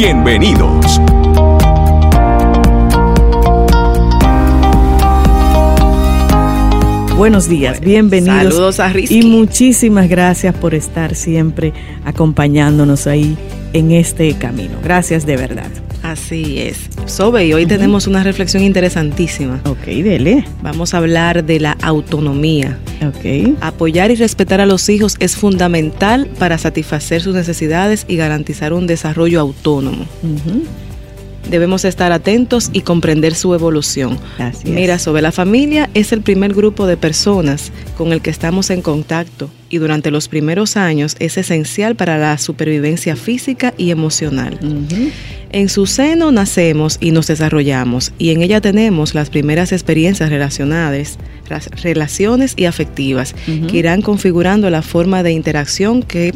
Bienvenidos. Buenos días, bienvenidos. Saludos a Rizky. Y muchísimas gracias por estar siempre acompañándonos ahí en este camino. Gracias de verdad. Así es. Sobe, y hoy tenemos una reflexión interesantísima. Ok, dele. Vamos a hablar de la autonomía. Ok. Apoyar y respetar a los hijos es fundamental para satisfacer sus necesidades y garantizar un desarrollo autónomo. Debemos estar atentos y comprender su evolución. Así es. Mira, sobre la familia es el primer grupo de personas con el que estamos en contacto y durante los primeros años es esencial para la supervivencia física y emocional. Ujú. En su seno nacemos y nos desarrollamos y en ella tenemos las primeras experiencias relacionadas, relaciones y afectivas que irán configurando la forma de interacción que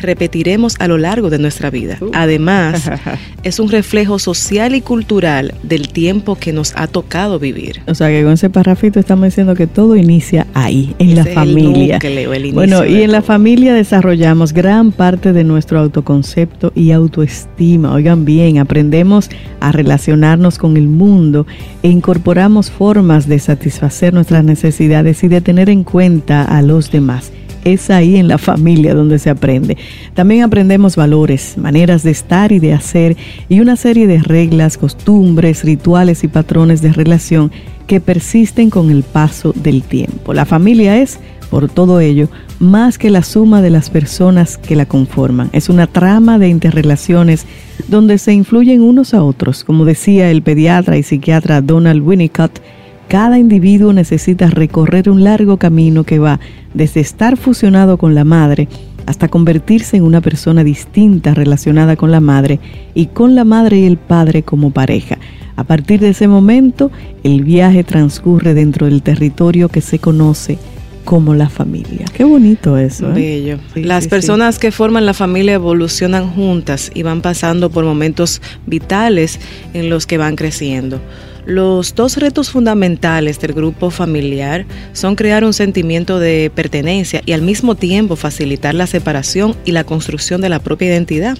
repetiremos a lo largo de nuestra vida. Uh. Además, es un reflejo social y cultural del tiempo que nos ha tocado vivir. O sea que con ese parrafito estamos diciendo que todo inicia ahí, en la el familia. núcleo, el inicio bueno, y en la familia desarrollamos gran parte de nuestro autoconcepto y autoestima. Oigan bien, aprendemos a relacionarnos con el mundo e incorporamos formas de satisfacer nuestras necesidades y de tener en cuenta a los demás. Es ahí en la familia donde se aprende. También aprendemos valores, maneras de estar y de hacer y una serie de reglas, costumbres, rituales y patrones de relación que persisten con el paso del tiempo. La familia es, por todo ello, más que la suma de las personas que la conforman. Es una trama de interrelaciones donde se influyen unos a otros. Como decía el pediatra y psiquiatra Donald Winnicott, cada individuo necesita recorrer un largo camino que va desde estar fusionado con la madre hasta convertirse en una persona distinta relacionada con la madre y con la madre y el padre como pareja. A partir de ese momento, el viaje transcurre dentro del territorio que se conoce como la familia. Qué bonito eso. ¿eh? Bello. Sí, Las sí, sí. personas que forman la familia evolucionan juntas y van pasando por momentos vitales en los que van creciendo. Los dos retos fundamentales del grupo familiar son crear un sentimiento de pertenencia y al mismo tiempo facilitar la separación y la construcción de la propia identidad.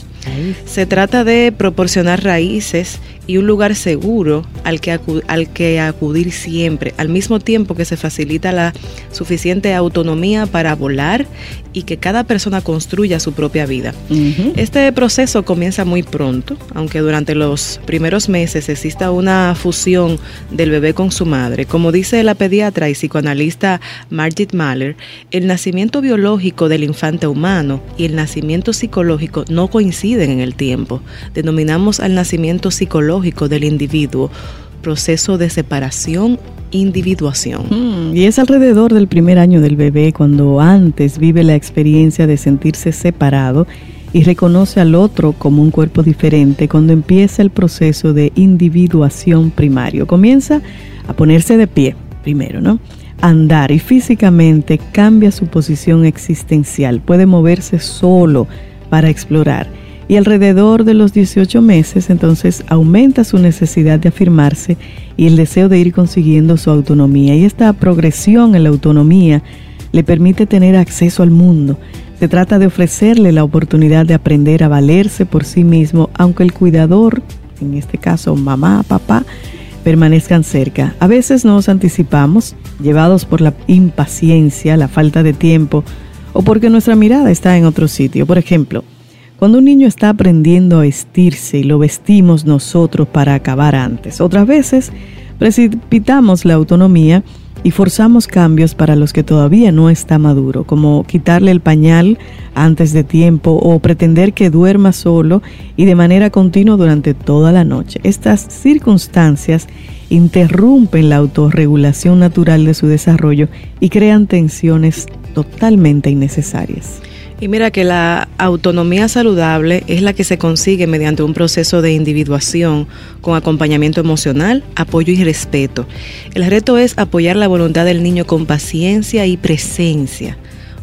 Se trata de proporcionar raíces y un lugar seguro al que, al que acudir siempre, al mismo tiempo que se facilita la suficiente autonomía para volar y que cada persona construya su propia vida. Ujú. Este proceso comienza muy pronto, aunque durante los primeros meses exista una fusión del bebé con su madre. Como dice la pediatra y psicoanalista Margit Mahler, el nacimiento biológico del infante humano y el nacimiento psicológico no coinciden en el tiempo. Denominamos al nacimiento psicológico del individuo proceso de separación individuación. Mm, Y es alrededor del primer año del bebé cuando antes vive la experiencia de sentirse separado y reconoce al otro como un cuerpo diferente cuando empieza el proceso de individuación primario. Comienza a ponerse de pie primero, ¿no? Andar y físicamente cambia su posición existencial, puede moverse solo para explorar y alrededor de los 18 meses entonces aumenta su necesidad de afirmarse y el deseo de ir consiguiendo su autonomía. Y esta progresión en la autonomía le permite tener acceso al mundo. Se trata de ofrecerle la oportunidad de aprender a valerse por sí mismo, aunque el cuidador, en este caso mamá, papá, permanezcan cerca. A veces nos anticipamos, llevados por la impaciencia, la falta de tiempo o porque nuestra mirada está en otro sitio. Por ejemplo, cuando un niño está aprendiendo a vestirse y lo vestimos nosotros para acabar antes. Otras veces precipitamos la autonomía y forzamos cambios para los que todavía no está maduro, como quitarle el pañal antes de tiempo o pretender que duerma solo y de manera continua durante toda la noche. Estas circunstancias interrumpen la autorregulación natural de su desarrollo y crean tensiones totalmente innecesarias. Y mira que la autonomía saludable es la que se consigue mediante un proceso de individuación con acompañamiento emocional, apoyo y respeto. El reto es apoyar la voluntad del niño con paciencia y presencia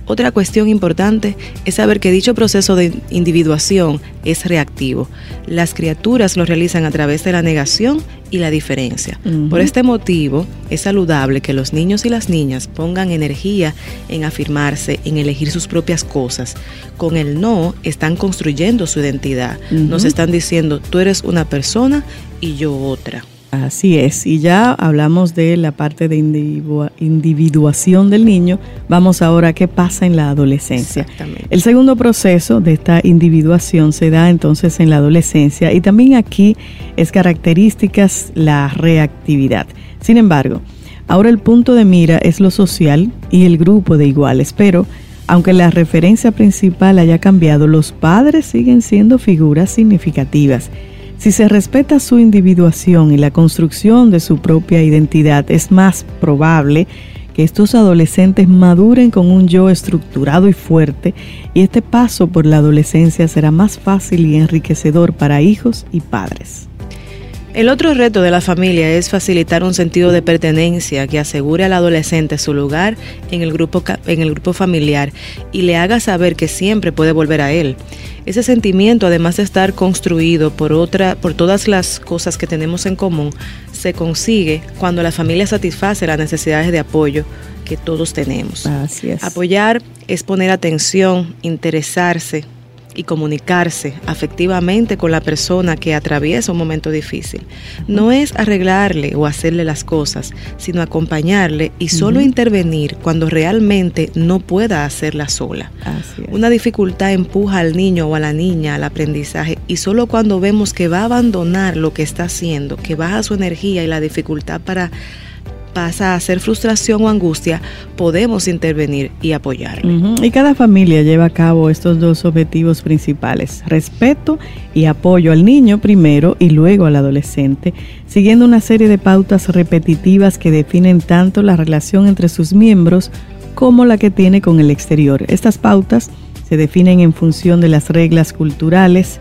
otra cuestión importante es saber que dicho proceso de individuación es reactivo. Las criaturas lo realizan a través de la negación y la diferencia. Por este motivo, es saludable que los niños y las niñas pongan energía en afirmarse, en elegir sus propias cosas. Con el no están construyendo su identidad. Nos están diciendo, tú eres una persona y yo otra. Así es, y ya hablamos de la parte de individuación del niño, vamos ahora a qué pasa en la adolescencia. El segundo proceso de esta individuación se da entonces en la adolescencia y también aquí es características la reactividad. Sin embargo, ahora el punto de mira es lo social y el grupo de iguales, pero aunque la referencia principal haya cambiado, los padres siguen siendo figuras significativas si se respeta su individuación y la construcción de su propia identidad, es más probable que estos adolescentes maduren con un yo estructurado y fuerte y este paso por la adolescencia será más fácil y enriquecedor para hijos y padres. El otro reto de la familia es facilitar un sentido de pertenencia que asegure al adolescente su lugar en el grupo, en el grupo familiar y le haga saber que siempre puede volver a él. Ese sentimiento, además de estar construido por, otra, por todas las cosas que tenemos en común, se consigue cuando la familia satisface las necesidades de apoyo que todos tenemos. Apoyar es poner atención, interesarse, y comunicarse afectivamente con la persona que atraviesa un momento difícil. No es arreglarle o hacerle las cosas, sino acompañarle y solo intervenir cuando realmente no pueda hacerla sola. Una dificultad empuja al niño o a la niña al aprendizaje y solo cuando vemos que va a abandonar lo que está haciendo, que baja su energía y la dificultad para pasa a ser frustración o angustia, podemos intervenir y apoyarle. Y cada familia lleva a cabo estos dos objetivos principales, respeto y apoyo al niño primero y luego al adolescente, siguiendo una serie de pautas repetitivas que definen tanto la relación entre sus miembros como la que tiene con el exterior. Estas pautas se definen en función de las reglas culturales,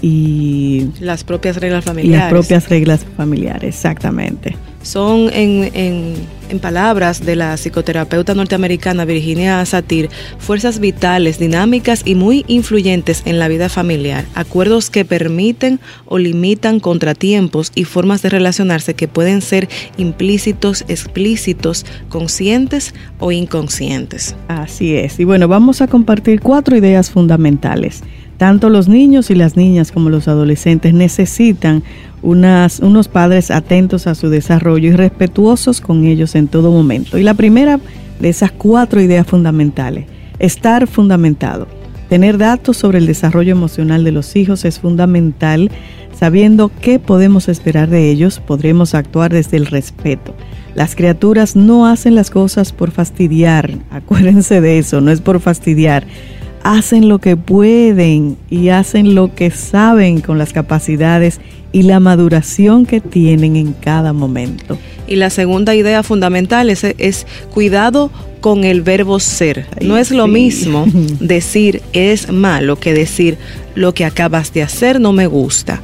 y las propias reglas familiares. las propias reglas familiares, exactamente son en, en, palabras de la psicoterapeuta norteamericana Virginia Satir, fuerzas vitales, dinámicas y muy influyentes en la vida familiar, acuerdos que permiten o limitan contratiempos y formas de relacionarse que pueden ser implícitos, explícitos, conscientes o inconscientes. Así es. Y bueno, vamos a compartir cuatro ideas fundamentales. Tanto los niños y las niñas como los adolescentes necesitan unos padres atentos a su desarrollo y respetuosos con ellos en todo momento. Y la primera de esas cuatro ideas fundamentales, estar fundamentado. Tener datos sobre el desarrollo emocional de los hijos es fundamental. Sabiendo qué podemos esperar de ellos, podremos actuar desde el respeto. Las criaturas no hacen las cosas por fastidiar, acuérdense de eso, no es por fastidiar hacen lo que pueden y hacen lo que saben con las capacidades y la maduración que tienen en cada momento. Y la segunda idea fundamental es, es cuidado con el verbo ser. no es lo mismo decir es malo que decir lo que acabas de hacer no me gusta.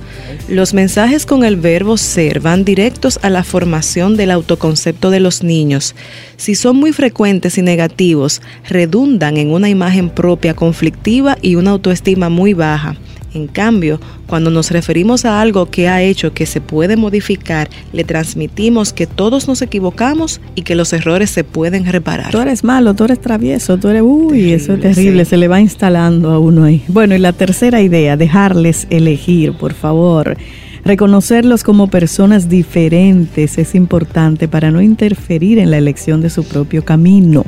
Los mensajes con el verbo ser van directos a la formación del autoconcepto de los niños. Si son muy frecuentes y negativos, redundan en una imagen propia conflictiva y una autoestima muy baja. En cambio, cuando nos referimos a algo que ha hecho que se puede modificar, le transmitimos que todos nos equivocamos y que los errores se pueden reparar. Tú eres malo, tú eres travieso, tú eres... Uy, eso es terrible, se le va instalando a uno ahí. Bueno, y la tercera idea, dejarles elegir, por favor. Reconocerlos como personas diferentes es importante para no interferir en la elección de su propio camino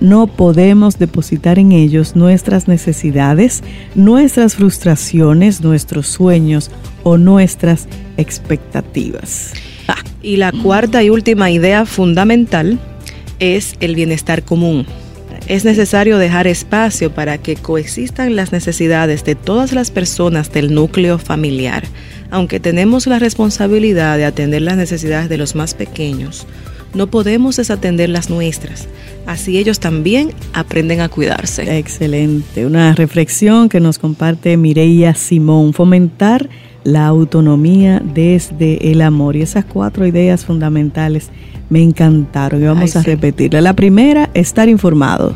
no podemos depositar en ellos nuestras necesidades, nuestras frustraciones, nuestros sueños o nuestras expectativas. Y la cuarta y última idea fundamental es el bienestar común. Es necesario dejar espacio para que coexistan las necesidades de todas las personas del núcleo familiar. Aunque tenemos la responsabilidad de atender las necesidades de los más pequeños, no podemos desatender las nuestras. Así ellos también aprenden a cuidarse. Excelente. Una reflexión que nos comparte Mireia Simón. Fomentar la autonomía desde el amor. Y esas cuatro ideas fundamentales me encantaron y vamos a repetirla. La primera, estar informado.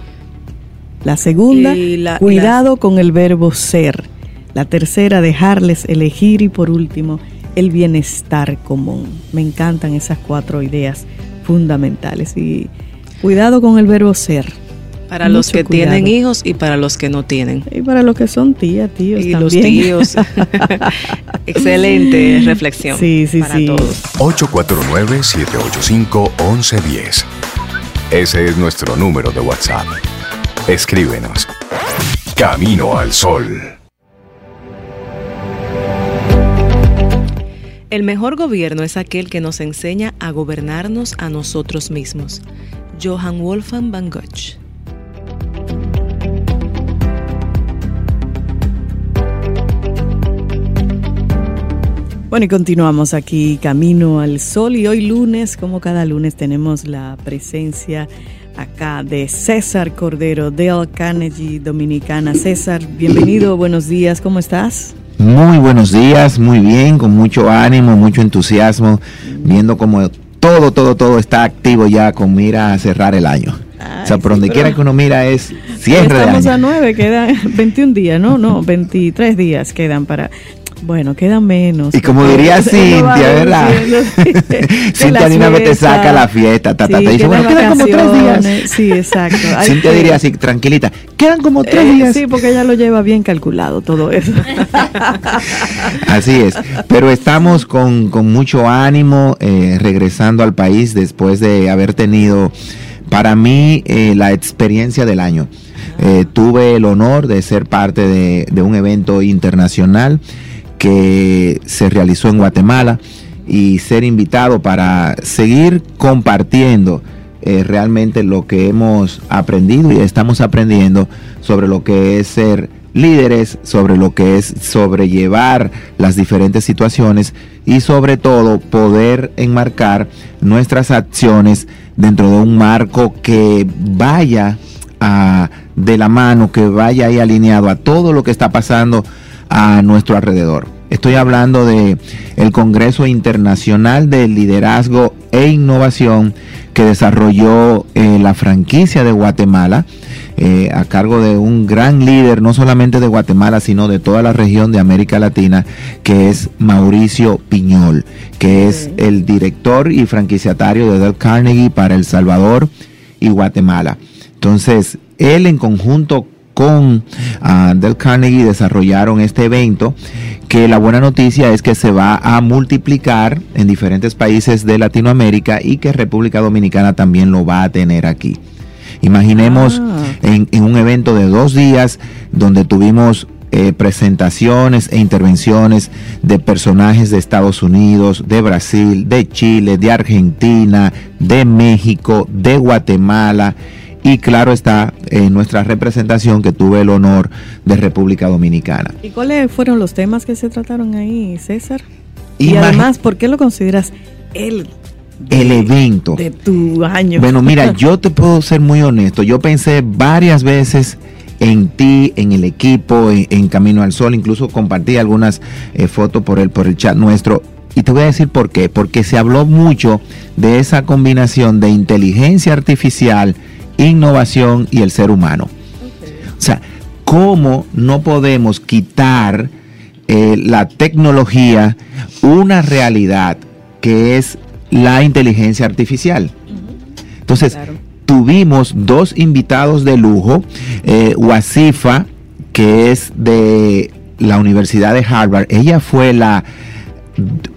La segunda, cuidado con el verbo ser. La tercera, dejarles elegir. Y por último, el bienestar común. Me encantan esas cuatro ideas fundamentales. Y cuidado con el verbo ser. Para los que tienen hijos y para los que no tienen. Y para los que son tías, tíos. Y los tíos. Excelente reflexión. Sí, sí, para todos. 849-785-1110. Ese es nuestro número de WhatsApp. Escríbenos. Camino al Sol. El mejor gobierno es aquel que nos enseña a gobernarnos a nosotros mismos. Johann Wolfgang van Gogh. Bueno, y continuamos aquí Camino al Sol y hoy lunes, como cada lunes, tenemos la presencia acá de César Cordero, Dale Carnegie Dominicana. César, bienvenido, buenos días, ¿cómo estás? Muy buenos días, muy bien, con mucho ánimo, mucho entusiasmo, viendo como todo, todo, todo está activo ya con mira a cerrar el año. o sea, por donde quiera que uno mira es cierre de Estamos a nueve, quedan 21 días, ¿no? No, 23 días quedan para bueno, queda menos. Y como diría Cintia, ¿verdad? Cintia vez te saca la fiesta, ta, te dice, bueno, quedan como tres días. Sí, exacto. Cintia diría así, tranquilita, quedan como tres eh, días. Sí, porque ella lo lleva bien calculado todo eso. así es, pero estamos con, con mucho ánimo eh, regresando al país después de haber tenido, para mí, eh, la experiencia del año. tuve el honor de ser parte de, de un evento internacional que se realizó en Guatemala y ser invitado para seguir compartiendo eh, realmente lo que hemos aprendido y estamos aprendiendo sobre lo que es ser líderes, sobre lo que es sobrellevar las diferentes situaciones y sobre todo poder enmarcar nuestras acciones dentro de un marco que vaya a, de la mano, que vaya ahí alineado a todo lo que está pasando a nuestro alrededor. Estoy hablando de el Congreso Internacional de Liderazgo e Innovación que desarrolló eh, la franquicia de Guatemala eh, a cargo de un gran líder, no solamente de Guatemala, sino de toda la región de América Latina, que es Mauricio Piñol, que es el director y franquiciatario de Del Carnegie para El Salvador y Guatemala. Entonces, él en conjunto con uh, Del Carnegie desarrollaron este evento que la buena noticia es que se va a multiplicar en diferentes países de Latinoamérica y que República Dominicana también lo va a tener aquí. Imaginemos ah. en, un evento de dos días donde tuvimos eh, presentaciones e intervenciones de personajes de Estados Unidos, de Brasil, de Chile, de Argentina, de México, de Guatemala y claro está en nuestra representación que tuve el honor de República Dominicana. ¿Y cuáles fueron los temas que se trataron ahí, César? Y, además, ¿por qué lo consideras el el evento de tu año. Bueno, mira, yo te puedo ser muy honesto. Yo pensé varias veces en ti, en el equipo, en, Camino al Sol. Incluso compartí algunas eh, fotos por el, por el chat nuestro. Y te voy a decir por qué. Porque se habló mucho de esa combinación de inteligencia artificial innovación y el ser humano. O sea, ¿cómo no podemos quitar eh, la tecnología una realidad que es la inteligencia artificial? Entonces, tuvimos dos invitados de lujo, eh, Wasifa, que es de la Universidad de Harvard, ella fue la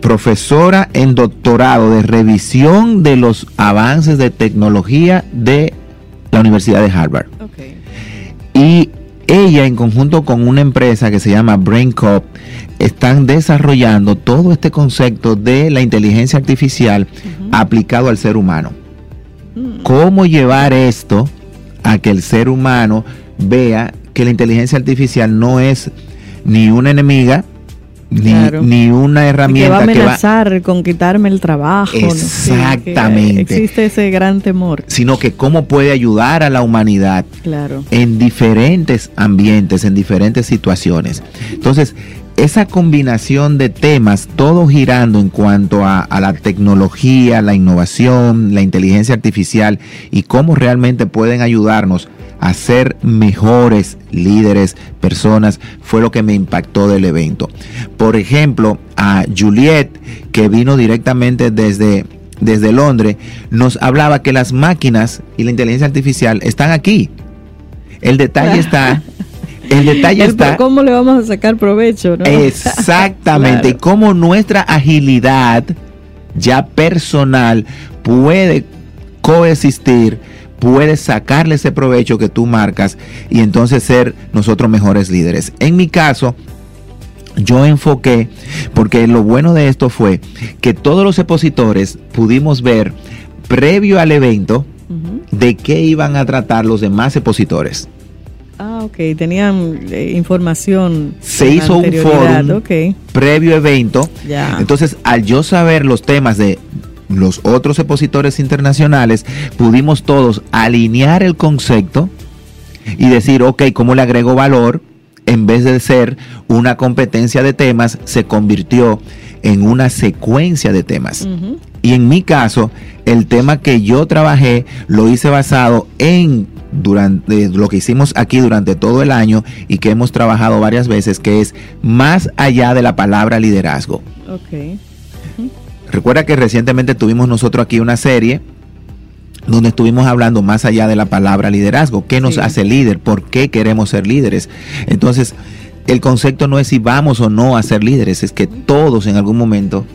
profesora en doctorado de revisión de los avances de tecnología de la Universidad de Harvard. Y ella en conjunto con una empresa que se llama BrainCop están desarrollando todo este concepto de la inteligencia artificial aplicado al ser humano. Mm. ¿Cómo llevar esto a que el ser humano vea que la inteligencia artificial no es ni una enemiga ni, una herramienta que va a amenazar con quitarme el trabajo. Exactamente. existe ese gran temor. Sino que cómo puede ayudar a la humanidad claro. en diferentes ambientes, en diferentes situaciones. Entonces, esa combinación de temas, todo girando en cuanto a, a, la tecnología, la innovación, la inteligencia artificial y cómo realmente pueden ayudarnos a ser mejores líderes, personas, fue lo que me impactó del evento. Por ejemplo, a Juliet, que vino directamente desde, desde Londres, nos hablaba que las máquinas y la inteligencia artificial están aquí. El detalle está el detalle está. ¿Cómo le vamos a sacar provecho? Exactamente. Y cómo nuestra agilidad ya personal puede coexistir puedes sacarle ese provecho que tú marcas y entonces ser nosotros mejores líderes. En mi caso, yo enfoqué, porque lo bueno de esto fue que todos los expositores pudimos ver previo al evento de qué iban a tratar los demás expositores. Ah, ok, tenían eh, información. Se hizo un foro previo evento. Entonces, al yo saber los temas de los otros expositores internacionales, pudimos todos alinear el concepto y decir, ok, ¿cómo le agrego valor? En vez de ser una competencia de temas, se convirtió en una secuencia de temas. Y en mi caso, el tema que yo trabajé lo hice basado en durante lo que hicimos aquí durante todo el año y que hemos trabajado varias veces, que es más allá de la palabra liderazgo. Okay. Recuerda que recientemente tuvimos nosotros aquí una serie donde estuvimos hablando más allá de la palabra liderazgo, qué nos hace líder, por qué queremos ser líderes. Entonces, el concepto no es si vamos o no a ser líderes, es que todos en algún momento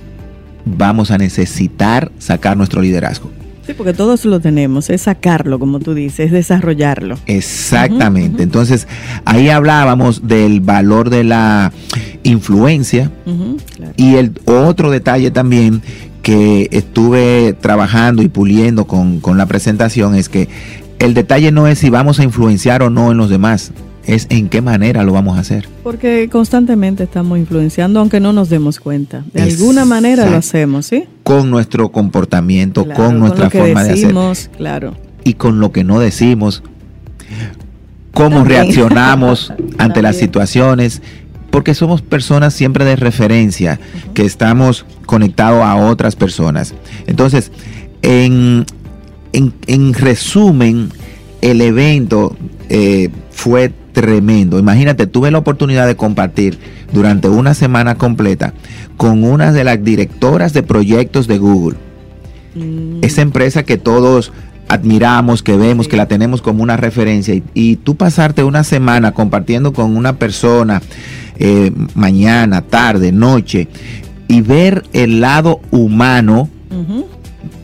vamos a necesitar sacar nuestro liderazgo. Sí, porque todos lo tenemos, es sacarlo, como tú dices, es desarrollarlo. Exactamente. Entonces, ahí hablábamos del valor de la influencia y el otro detalle también que estuve trabajando y puliendo con, con la presentación es que el detalle no es si vamos a influenciar o no en los demás, es en qué manera lo vamos a hacer. Porque constantemente estamos influenciando, aunque no nos demos cuenta. De alguna manera lo hacemos, ¿sí? Con nuestro comportamiento, con nuestra forma de hacer. Claro. Y con lo que no decimos, cómo reaccionamos ante las situaciones, porque somos personas siempre de referencia, que estamos conectados a otras personas. Entonces, en, en, resumen, el evento eh, fue tremendo. Imagínate, tuve la oportunidad de compartir durante una semana completa con una de las directoras de proyectos de Google. Mm. Esa empresa que todos admiramos, que vemos, que la tenemos como una referencia. Y, tú pasarte una semana compartiendo con una persona, eh, mañana, tarde, noche, y ver el lado humano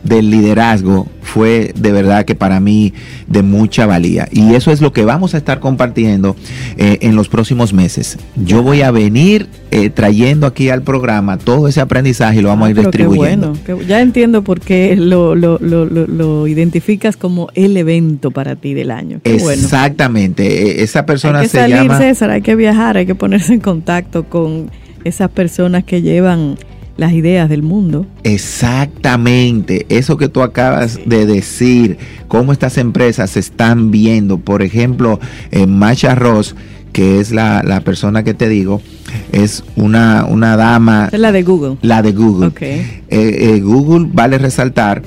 del liderazgo fue de verdad que para mí de mucha valía. Y eso es lo que vamos a estar compartiendo eh, en los próximos meses. Yo voy a venir eh, trayendo aquí al programa todo ese aprendizaje y lo vamos a ir ah, distribuyendo. bueno, ya entiendo por qué lo, lo, lo, lo, identificas como el evento para ti del año. Exactamente. E, esa persona hay que salir, César, hay que viajar, hay que ponerse en contacto con esas personas que llevan las ideas del mundo. Exactamente, eso que tú acabas de decir, cómo estas empresas se están viendo. Por ejemplo, en Macha Ross, que es la, persona que te digo, es una, una dama. Es la de Google. La de Google. Eh, eh, Google, vale resaltar,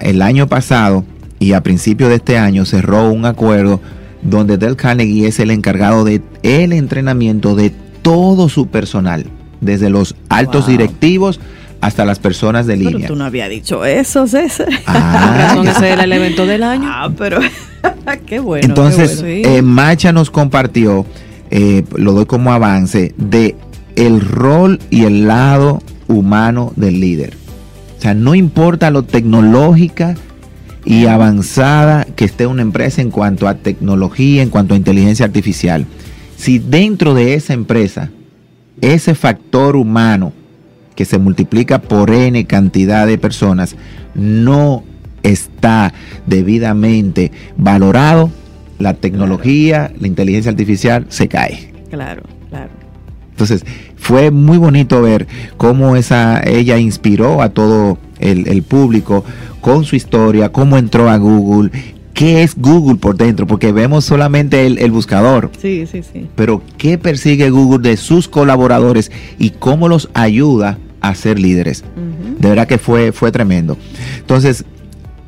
el año pasado y a principio de este año cerró un acuerdo donde Del Carnegie es el encargado de el entrenamiento de todo su personal desde los altos directivos hasta las personas de línea. Pero tú no había dicho eso, César. Ah, ese era el evento del año. Ah, pero qué bueno. Entonces, eh, Macha nos compartió, eh, lo doy como avance, de el rol y el lado humano del líder. O sea, no importa lo tecnológica y avanzada que esté una empresa en cuanto a tecnología, en cuanto a inteligencia artificial. Si dentro de esa empresa ese factor humano que se multiplica por n cantidad de personas no está debidamente valorado, la tecnología, la inteligencia artificial se cae. Claro, claro. Entonces, fue muy bonito ver cómo esa, ella inspiró a todo el, el público con su historia, cómo entró a Google qué es Google por dentro, porque vemos solamente el, buscador. Sí, sí, sí. Pero qué persigue Google de sus colaboradores y cómo los ayuda a ser líderes. De verdad que fue, fue tremendo. Entonces,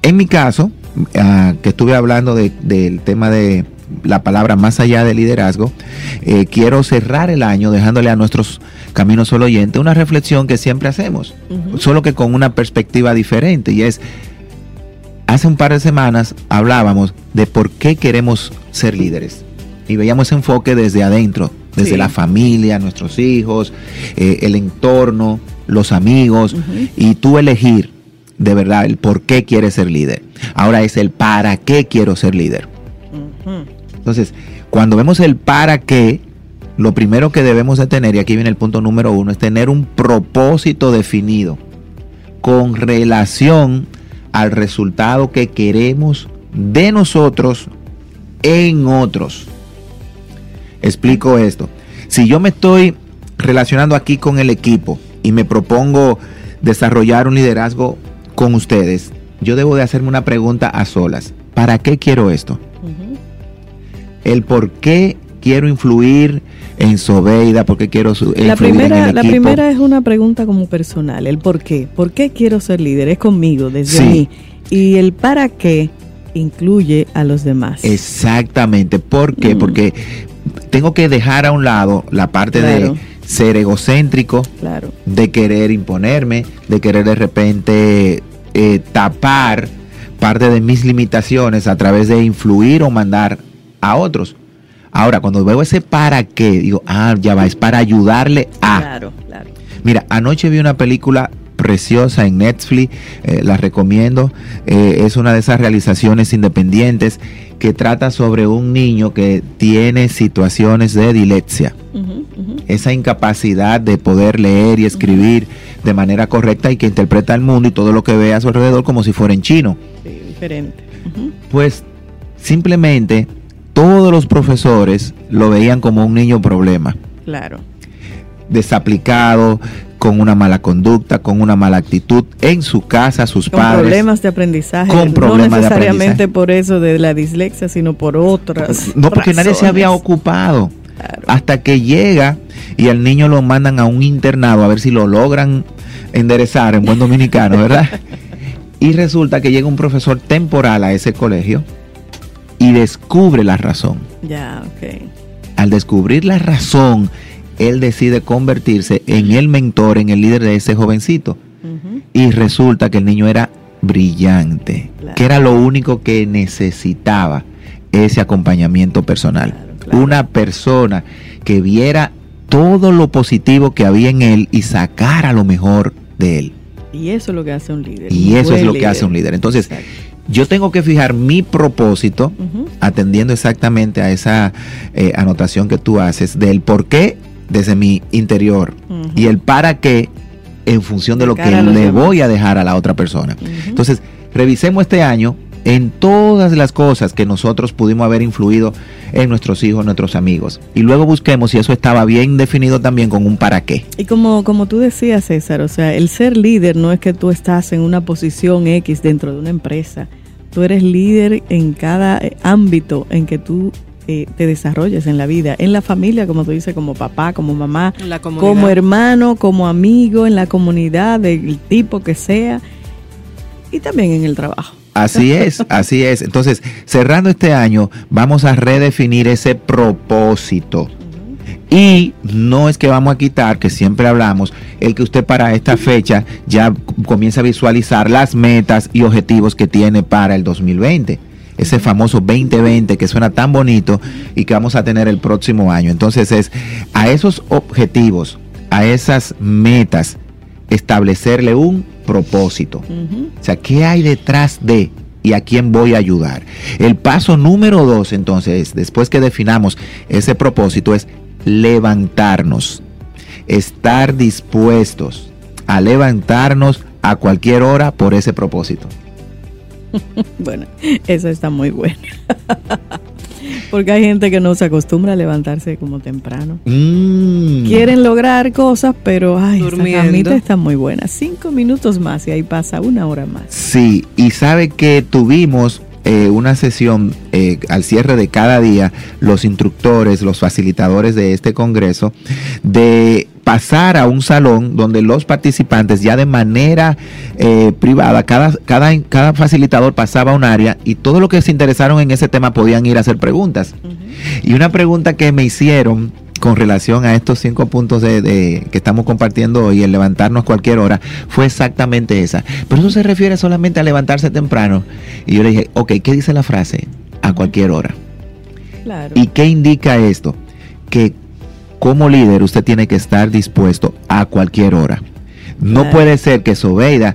en mi caso, ah, que estuve hablando del tema de la palabra más allá del liderazgo, eh, quiero cerrar el año dejándole a nuestros caminos solo oyentes una reflexión que siempre hacemos, solo que con una perspectiva diferente y es hace un par de semanas hablábamos de por qué queremos ser líderes. Y veíamos ese enfoque desde adentro, desde la familia, nuestros hijos, eh, el entorno, los amigos, y tú elegir de verdad el por qué quieres ser líder. Ahora es el para qué quiero ser líder. Entonces, cuando vemos el para qué, lo primero que debemos de tener, y aquí viene el punto número uno, es tener un propósito definido con relación al resultado que queremos de nosotros en otros. Explico esto. Si yo me estoy relacionando aquí con el equipo y me propongo desarrollar un liderazgo con ustedes, yo debo de hacerme una pregunta a solas. ¿Para qué quiero esto? El por qué quiero influir en Sobeida, por qué quiero la primera, La primera es una pregunta como personal, el por qué. ¿Por qué quiero ser líder? Es conmigo, desde mí. Y el para qué incluye a los demás. Exactamente. ¿Por qué? Mm. Porque tengo que dejar a un lado la parte de ser egocéntrico, claro. de querer imponerme, de querer de repente eh, tapar parte de mis limitaciones a través de influir o mandar a otros. Ahora, cuando veo ese para qué, digo, ah, ya va, es para ayudarle a. Claro, claro. Mira, anoche vi una película preciosa en Netflix, eh, la recomiendo. Eh, es una de esas realizaciones independientes que trata sobre un niño que tiene situaciones de dilexia. Esa incapacidad de poder leer y escribir de manera correcta y que interpreta el mundo y todo lo que ve a su alrededor como si fuera en chino. Sí, diferente. Pues simplemente todos los profesores lo veían como un niño problema. Claro. Desaplicado, con una mala conducta, con una mala actitud en su casa, sus padres. Con problemas de aprendizaje. Con problemas no necesariamente por eso de la dislexia, sino por otras. No, porque nadie se había ocupado. Hasta que llega y al niño lo mandan a un internado a ver si lo logran enderezar en buen dominicano, ¿verdad? y resulta que llega un profesor temporal a ese colegio y descubre la razón. Ya, ok. Al descubrir la razón, él decide convertirse en el mentor, en el líder de ese jovencito. Y resulta que el niño era brillante, que era lo único que necesitaba ese acompañamiento personal. Una persona que viera todo lo positivo que había en él y sacara lo mejor de él. Y eso es lo que hace un líder. Y eso es lo que hace un líder. Entonces, yo tengo que fijar mi propósito, atendiendo exactamente a esa eh, anotación que tú haces del por qué desde mi interior y el para qué en función de, lo que le voy a dejar a la otra persona. Entonces, revisemos este año en todas las cosas que nosotros pudimos haber influido en nuestros hijos, nuestros amigos. Y luego busquemos si eso estaba bien definido también con un para qué. Y como, como tú decías, César, o sea, el ser líder no es que tú estás en una posición X dentro de una empresa. Tú eres líder en cada eh, ámbito en que tú eh, te desarrolles en la vida, en la familia, como tú dices, como papá, como mamá, como hermano, como amigo, en la comunidad, del tipo que sea, y también en el trabajo. Así es, así es. Entonces, cerrando este año, vamos a redefinir ese propósito. Y no es que vamos a quitar, que siempre hablamos, el que usted para esta fecha ya comienza a visualizar las metas y objetivos que tiene para el 2020 ese famoso 2020 que suena tan bonito y que vamos a tener el próximo año. Entonces es a esos objetivos, a esas metas, establecerle un propósito. O sea, ¿qué hay detrás de y a quién voy a ayudar? El paso número dos, entonces, después que definamos ese propósito, es levantarnos, estar dispuestos a levantarnos a cualquier hora por ese propósito. bueno, eso está muy bueno. Porque hay gente que no se acostumbra a levantarse como temprano. Mm. Quieren lograr cosas, pero ay, esa camita está muy buena. Cinco minutos más y ahí pasa una hora más. Sí, y sabe que tuvimos eh, una sesión eh, al cierre de cada día, los instructores, los facilitadores de este congreso, de pasar a un salón donde los participantes ya de manera eh, privada, cada, cada, cada facilitador pasaba a un área y todos los que se interesaron en ese tema podían ir a hacer preguntas. Y una pregunta que me hicieron con relación a estos cinco puntos de, de- que estamos compartiendo hoy, el levantarnos cualquier hora, fue exactamente esa. Pero eso se refiere solamente a levantarse temprano. Y yo le dije, ok, ¿qué dice la frase? A cualquier hora. Claro. ¿Y qué indica esto? Que como líder usted tiene que estar dispuesto a cualquier hora. No Claro. puede ser que Sobeida,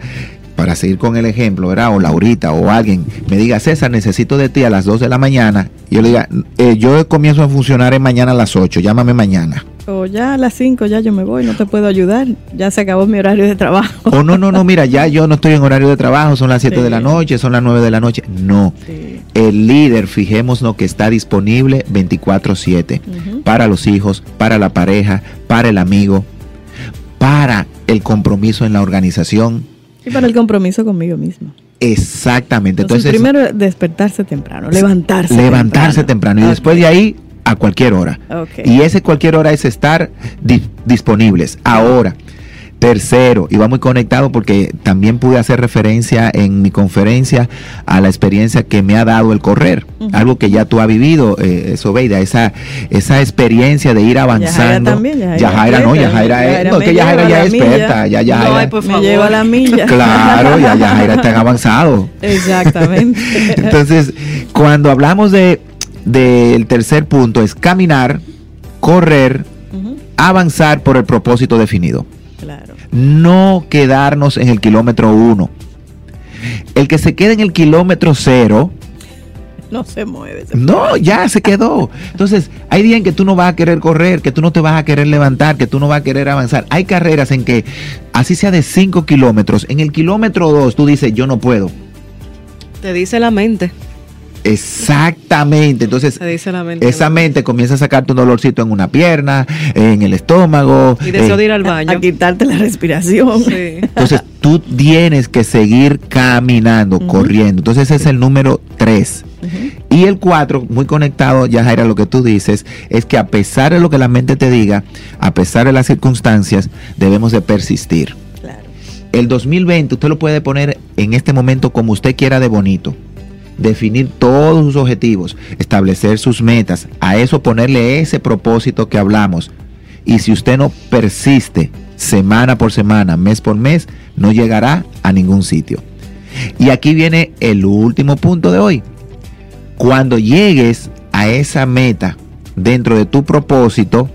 para seguir con el ejemplo, ¿verdad? O Laurita o alguien me diga, César, necesito de ti a las 2 de la mañana. Y yo le diga, "Eh, yo comienzo a funcionar en mañana a las 8, llámame mañana. O ya a las cinco ya yo me voy, no te puedo ayudar. Ya se acabó mi horario de trabajo. O no, no, no, mira, ya yo no estoy en horario de trabajo, son las 7 Sí. de la noche, son las 9 de la noche. No. Sí. El líder, fijémonos que está disponible 24/7 Ujú. para los hijos, para la pareja, para el amigo, para el compromiso en la organización. Y para el compromiso conmigo mismo. Exactamente. Entonces, Entonces, primero despertarse temprano, levantarse. levantarse temprano, y después de ahí a cualquier hora. Y ese cualquier hora es estar di- disponibles. Ahora, tercero, y va muy conectado porque también pude hacer referencia en mi conferencia a la experiencia que me ha dado el correr. Algo que ya tú has vivido, eh, Sobeida, esa, esa experiencia de ir avanzando. también, Yajaira Yajaira no, atleta, Yajaira es, Yajaira no, que Yajaira ya es experta, ya Yajaira. No, ay, por Me lleva la milla. Claro, ya Yajaira está avanzado. Exactamente. Entonces, cuando hablamos de del tercer punto es caminar, correr, avanzar por el propósito definido. No quedarnos en el kilómetro uno. El que se quede en el kilómetro cero, No se mueve. se no, ya se quedó. Entonces, hay días en que tú no vas a querer correr, que tú no te vas a querer levantar, que tú no vas a querer avanzar. Hay carreras en que, así sea de 5 kilómetros, en el kilómetro 2 tú dices, yo no puedo. Te dice la mente. Exactamente. Entonces, Te dice la mente. esa mente comienza a sacarte un dolorcito en una pierna, en el estómago. Y deseo eh, de ir al A, baño. a quitarte la respiración. Sí. Entonces tú tienes que seguir caminando, corriendo. Entonces ese es el número 3. Ujú, Y el 4, muy conectado, ya Jaira, a lo que tú dices, es que a pesar de lo que la mente te diga, a pesar de las circunstancias, debemos de persistir. Claro. El 2020 usted lo puede poner en este momento como usted quiera de bonito. Definir todos sus objetivos, establecer sus metas, a eso ponerle ese propósito que hablamos. Y si usted no persiste semana por semana, mes por mes, no llegará a ningún sitio. Y aquí viene el último punto de hoy. Cuando llegues a esa meta dentro de tu propósito,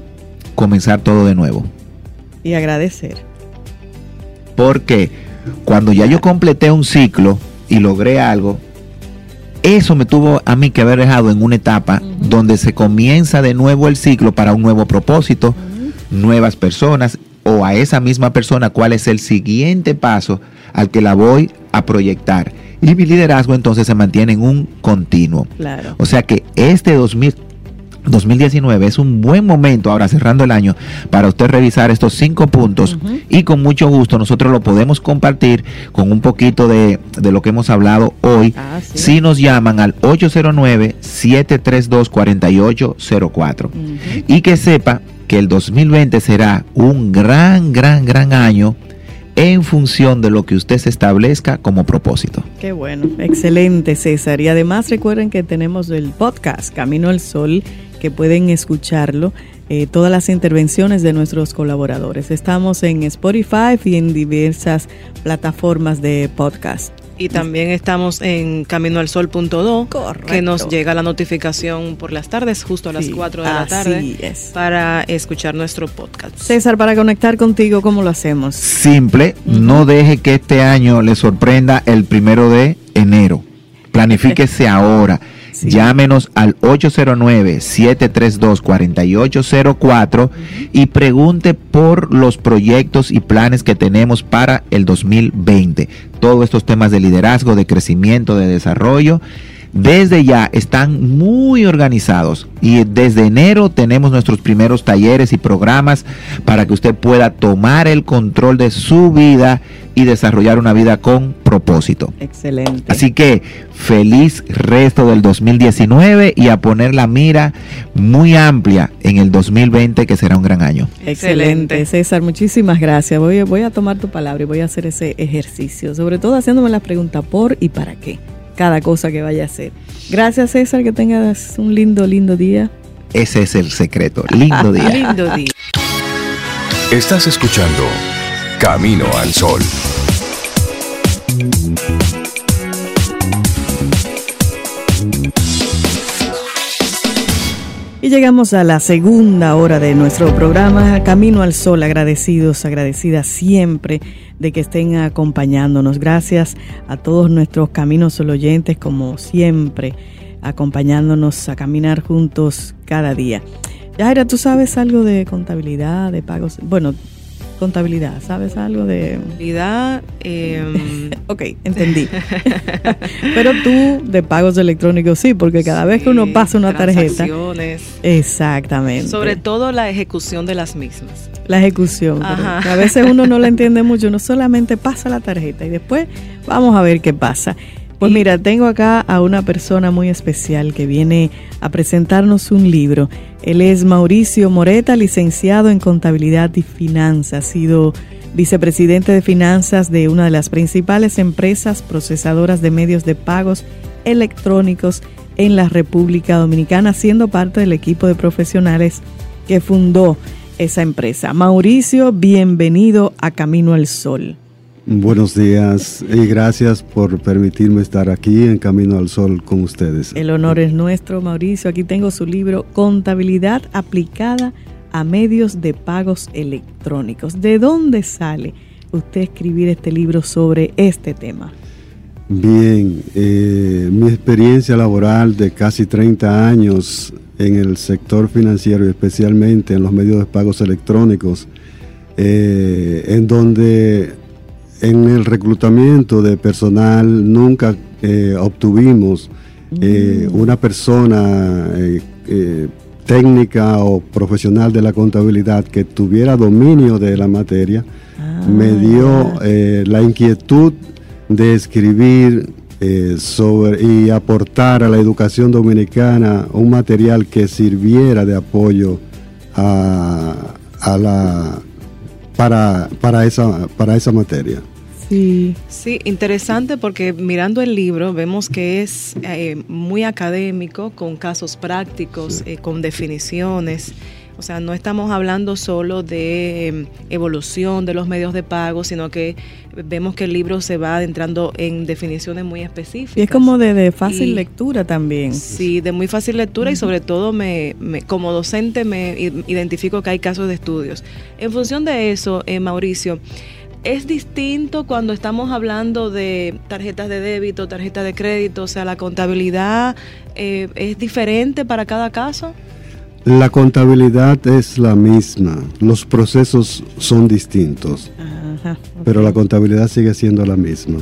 comenzar todo de nuevo. Y agradecer. Porque cuando ya yo completé un ciclo y logré algo, eso me tuvo a mí que haber dejado en una etapa donde se comienza de nuevo el ciclo para un nuevo propósito, nuevas personas o a esa misma persona cuál es el siguiente paso al que la voy a proyectar. Y mi liderazgo entonces se mantiene en un continuo. Claro. O sea que este 2000 2019 es un buen momento, ahora cerrando el año, para usted revisar estos cinco puntos y con mucho gusto nosotros lo podemos compartir con un poquito de, de lo que hemos hablado hoy. Ah, sí. Si nos llaman al 809-732-4804 Ujú. y que sepa que el 2020 será un gran, gran, gran año en función de lo que usted se establezca como propósito. Qué bueno, excelente César. Y además recuerden que tenemos el podcast Camino al Sol, que pueden escucharlo, eh, todas las intervenciones de nuestros colaboradores. Estamos en Spotify y en diversas plataformas de podcast. Y también estamos en caminoalsol.do, Correcto. que nos llega la notificación por las tardes, justo a las Sí, 4 de la tarde, es. para escuchar nuestro podcast. César, para conectar contigo, ¿cómo lo hacemos? Simple, no deje que este año le sorprenda el primero de enero. Planifíquese ahora. Llámenos al 809-732-4804 y pregunte por los proyectos y planes que tenemos para el 2020. Todos estos temas de liderazgo, de crecimiento, de desarrollo, desde ya están muy organizados y desde enero tenemos nuestros primeros talleres y programas para que usted pueda tomar el control de su vida y desarrollar una vida con propósito. Excelente. Así que feliz resto del 2019 y a poner la mira muy amplia en el 2020 que será un gran año. Excelente, César, muchísimas gracias. Voy, voy a tomar tu palabra y voy a hacer ese ejercicio, sobre todo haciéndome la pregunta por y para qué, cada cosa que vaya a hacer. Gracias César, que tengas un lindo, lindo día. Ese es el secreto, lindo día. Lindo día. Estás escuchando Camino al Sol. Y llegamos a la segunda hora de nuestro programa Camino al Sol, agradecidos, agradecidas siempre de que estén acompañándonos. Gracias a todos nuestros Caminos Sol oyentes, como siempre, acompañándonos a caminar juntos cada día. Yaira, ¿tú sabes algo de contabilidad, de pagos? Bueno, contabilidad, ¿sabes algo de...? Contabilidad, eh, ok, entendí. Pero tú de pagos electrónicos sí, porque cada vez que uno pasa una tarjeta... Exactamente. Sobre todo la ejecución de las mismas. la ejecución. a veces uno no la entiende mucho, uno solamente pasa la tarjeta y después vamos a ver qué pasa. Pues mira, tengo acá a una persona muy especial que viene a presentarnos un libro. Él es Mauricio Moreta, licenciado en Contabilidad y Finanzas. Ha sido vicepresidente de finanzas de una de las principales empresas procesadoras de medios de pagos electrónicos en la República Dominicana, siendo parte del equipo de profesionales que fundó esa empresa. Mauricio, bienvenido a Camino al Sol. Buenos días y gracias por permitirme estar aquí en Camino al Sol con ustedes. El honor es nuestro, Mauricio. Aquí tengo su libro Contabilidad aplicada a medios de pagos electrónicos. ¿De dónde sale usted escribir este libro sobre este tema? Bien, eh, mi experiencia laboral de casi 30 años en el sector financiero y especialmente en los medios de pagos electrónicos, eh, en donde en el reclutamiento de personal nunca eh, obtuvimos eh, una persona eh, técnica o profesional de la contabilidad que tuviera dominio de la materia, Ah, me dio la inquietud de escribir sobre y aportar a la educación dominicana un material que sirviera de apoyo a, a la para, para esa para esa materia. Sí, Sí, interesante porque mirando el libro vemos que es eh, muy académico, con casos prácticos, eh, con definiciones. O sea, no estamos hablando solo de eh, evolución de los medios de pago, sino que vemos que el libro se va adentrando en definiciones muy específicas. y es como de, de fácil Y- lectura también. Sí, de muy fácil lectura y sobre todo me, me- como docente me identifico que hay casos de estudios. En función de eso, eh, Mauricio, ¿es distinto cuando estamos hablando de tarjetas de débito, tarjetas de crédito? O sea, la contabilidad eh, es diferente para cada caso. La contabilidad es la misma, los procesos son distintos, Ajá, pero la contabilidad sigue siendo la misma.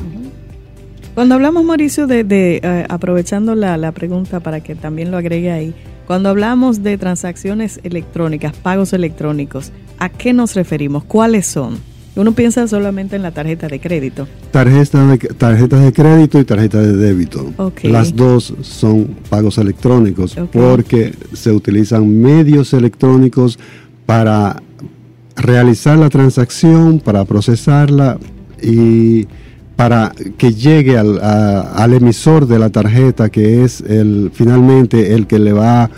Cuando hablamos, Mauricio, de, de, eh, aprovechando la, la pregunta para que también lo agregue ahí, cuando hablamos de transacciones electrónicas, pagos electrónicos, ¿a qué nos referimos? ¿Cuáles son? Uno piensa solamente en la tarjeta de crédito. Tarjetas de, tarjetas de crédito y tarjetas de débito. Las dos son pagos electrónicos porque se utilizan medios electrónicos para realizar la transacción, para procesarla y para que llegue al, a- al emisor de la tarjeta que es el finalmente el que le va a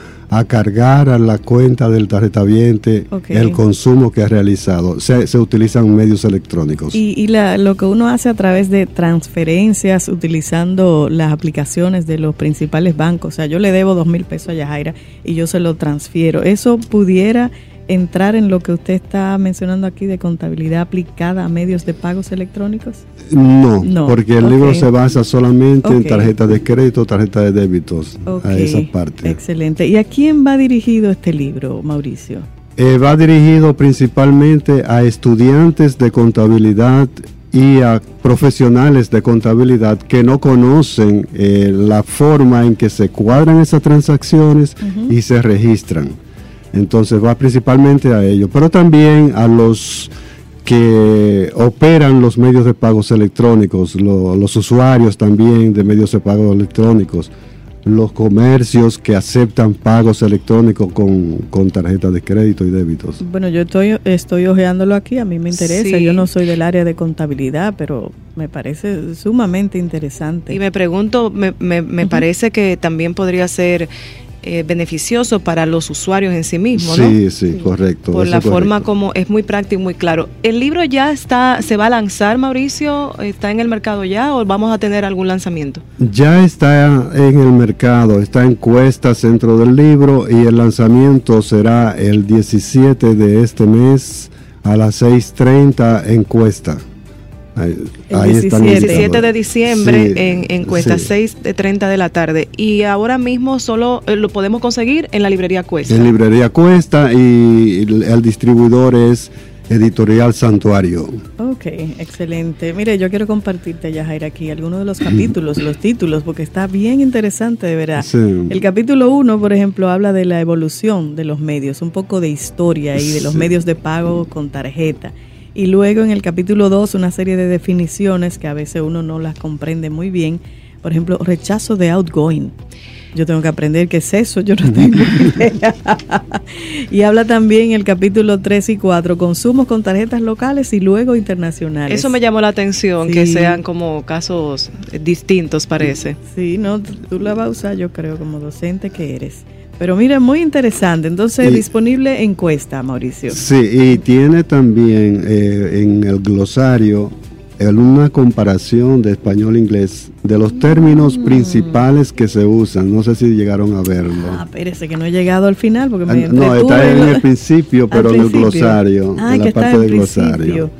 cargar a la cuenta del tarjetaviente Ok. el consumo que ha realizado. Se, se utilizan medios electrónicos. Y, y la- lo que uno hace a través de transferencias utilizando las aplicaciones de los principales bancos. O sea, yo le debo dos mil pesos a Yajaira y yo se lo transfiero. ¿Eso pudiera entrar en lo que usted está mencionando aquí de contabilidad aplicada a medios de pagos electrónicos? No, No, porque el libro se basa solamente en tarjetas de crédito, tarjetas de débitos, a esa parte. Excelente. ¿Y a quién va dirigido este libro, Mauricio? Eh, va dirigido principalmente a estudiantes de contabilidad y a profesionales de contabilidad que no conocen eh, la forma en que se cuadran esas transacciones y se registran. Entonces va principalmente a ellos, pero también a los que operan los medios de pagos electrónicos, los usuarios también de medios de pagos electrónicos, los comercios que aceptan pagos electrónicos con, con tarjetas de crédito y débitos. Bueno, yo estoy, estoy ojeándolo aquí, a mí me interesa, yo no soy del área de contabilidad, pero me parece sumamente interesante. Y me pregunto, me, me, me parece que también podría ser eh, beneficioso para los usuarios en sí mismos, ¿no? Sí, sí, correcto. Por la forma como es muy práctico y muy claro. ¿El libro ya está, se va a lanzar, Mauricio? ¿Está en el mercado ya o vamos a tener algún lanzamiento? Ya está en el mercado, está en cuesta centro del libro y el lanzamiento será el 17 de este mes a las 6.30 en cuesta. Ahí, el 17, de diciembre en, en Cuesta, 6 de 30 de la tarde. Y ahora mismo solo eh, lo podemos conseguir en la librería Cuesta. En librería Cuesta y el, distribuidor es Editorial Santuario. Ok, excelente. Mire, yo quiero compartirte, Yajaira, aquí algunos de los capítulos, los títulos, porque está bien interesante, de verdad. El capítulo 1, por ejemplo, habla de la evolución de los medios, un poco de historia y de los medios de pago con tarjeta. Y luego en el capítulo 2 una serie de definiciones que a veces uno no las comprende muy bien. Por ejemplo, rechazo de outgoing. Yo tengo que aprender qué es eso, yo no tengo idea. y habla también el capítulo 3 y 4, consumos con tarjetas locales y luego internacionales. Eso me llamó la atención, que sean como casos distintos, parece. Sí, no, tú la vas a usar, yo creo, como docente que eres. Pero mira, muy interesante. Entonces, disponible encuesta, Mauricio. Sí, y tiene también eh, en el glosario una comparación de español-inglés de los términos mm. principales que se usan. No sé si llegaron a verlo. Ah, espérese que no he llegado al final porque me ah, No, está en el principio, pero en el glosario, ah, en la parte del glosario.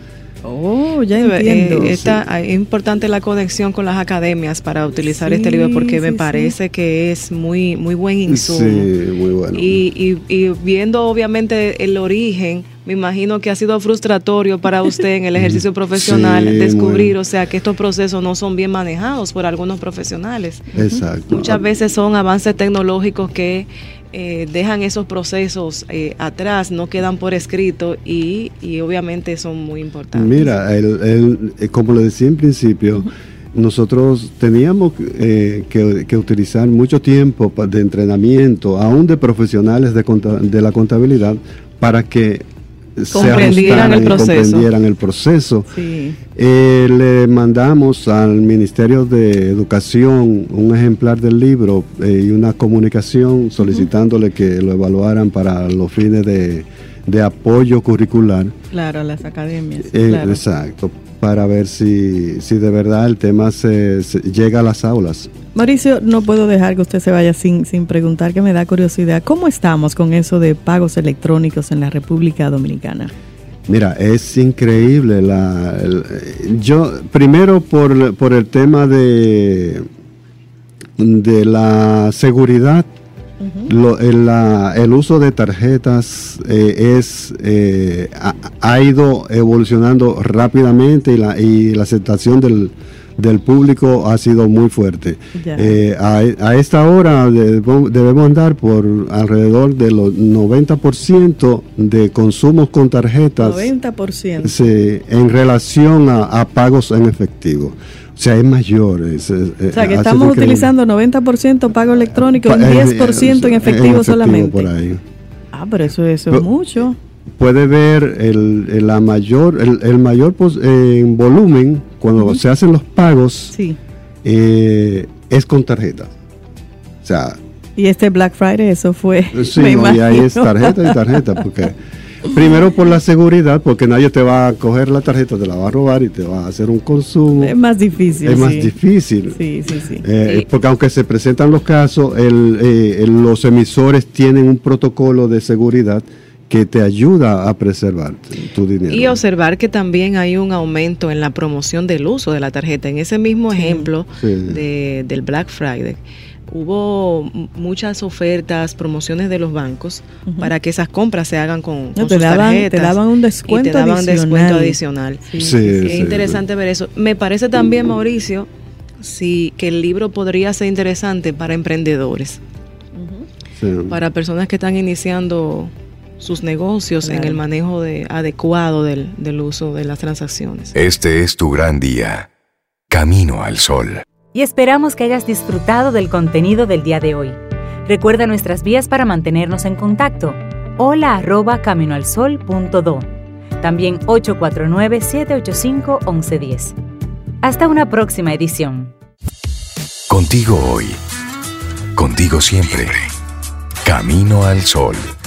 Oh, ya entiendo. Eh, es importante la conexión con las academias para utilizar este libro porque me parece que es muy muy buen insumo. Sí, muy bueno. Y, y, viendo obviamente el origen, me imagino que ha sido frustratorio para usted en el ejercicio profesional descubrir, o sea, que estos procesos no son bien manejados por algunos profesionales. Exacto. Muchas veces son avances tecnológicos que eh, dejan esos procesos eh, atrás, no quedan por escrito y, obviamente son muy importantes. Mira, el, eh, como lo decía en principio, nosotros teníamos que, utilizar mucho tiempo de entrenamiento, aún de profesionales de, de la contabilidad, para que comprendieran el proceso. comprendieran el proceso. Eh, le mandamos al Ministerio de Educación un ejemplar del libro eh, y una comunicación solicitándole que lo evaluaran para los fines de, apoyo curricular. Claro, a las academias. Eh, exacto, para ver si, si de verdad el tema se llega a las aulas. Mauricio, no puedo dejar que usted se vaya sin, sin preguntar, que me da curiosidad. ¿Cómo estamos con eso de pagos electrónicos en la República Dominicana? Mira, es increíble. La, yo, primero por, por, el tema de, de la seguridad, el, uso de tarjetas eh, es, eh, ha, ido evolucionando rápidamente y la, y la aceptación del, del público ha sido muy fuerte. Eh, a, esta hora debemos, andar por alrededor de los 90% de consumos con tarjetas. 90%. Sí, en relación a, pagos en efectivo. O sea, es mayor. o sea, que estamos utilizando 90% pago electrónico y 10% en efectivo, solamente. Ah, pero eso, eso es mucho puede ver el, la mayor, el, mayor en volumen cuando se hacen los pagos eh, es con tarjeta. O sea, y este Black Friday eso fue. Sí, y ahí es tarjeta y tarjeta, porque primero por la seguridad, porque nadie te va a coger la tarjeta, te la va a robar y te va a hacer un consumo. Es más difícil. Es más difícil. Sí, sí, sí. Eh, porque aunque se presentan los casos, eh, los emisores tienen un protocolo de seguridad que te ayuda a preservar tu dinero. Y observar que también hay un aumento en la promoción del uso de la tarjeta. En ese mismo ejemplo de, del Black Friday, hubo muchas ofertas, promociones de los bancos para que esas compras se hagan con, sus tarjetas. Te daban un descuento y te daban adicional. descuento adicional. Sí, sí, es interesante ver eso. Me parece también, Mauricio, sí, que el libro podría ser interesante para emprendedores. Para personas que están iniciando sus negocios en el manejo de, adecuado del, del uso de las transacciones. Este es tu gran día. Camino al sol. Y esperamos que hayas disfrutado del contenido del día de hoy. Recuerda nuestras vías para mantenernos en contacto. Hola arroba caminoalsol.do. También 849-785-1110. Hasta una próxima edición. Contigo hoy. Contigo siempre. Camino al sol. Camino al sol.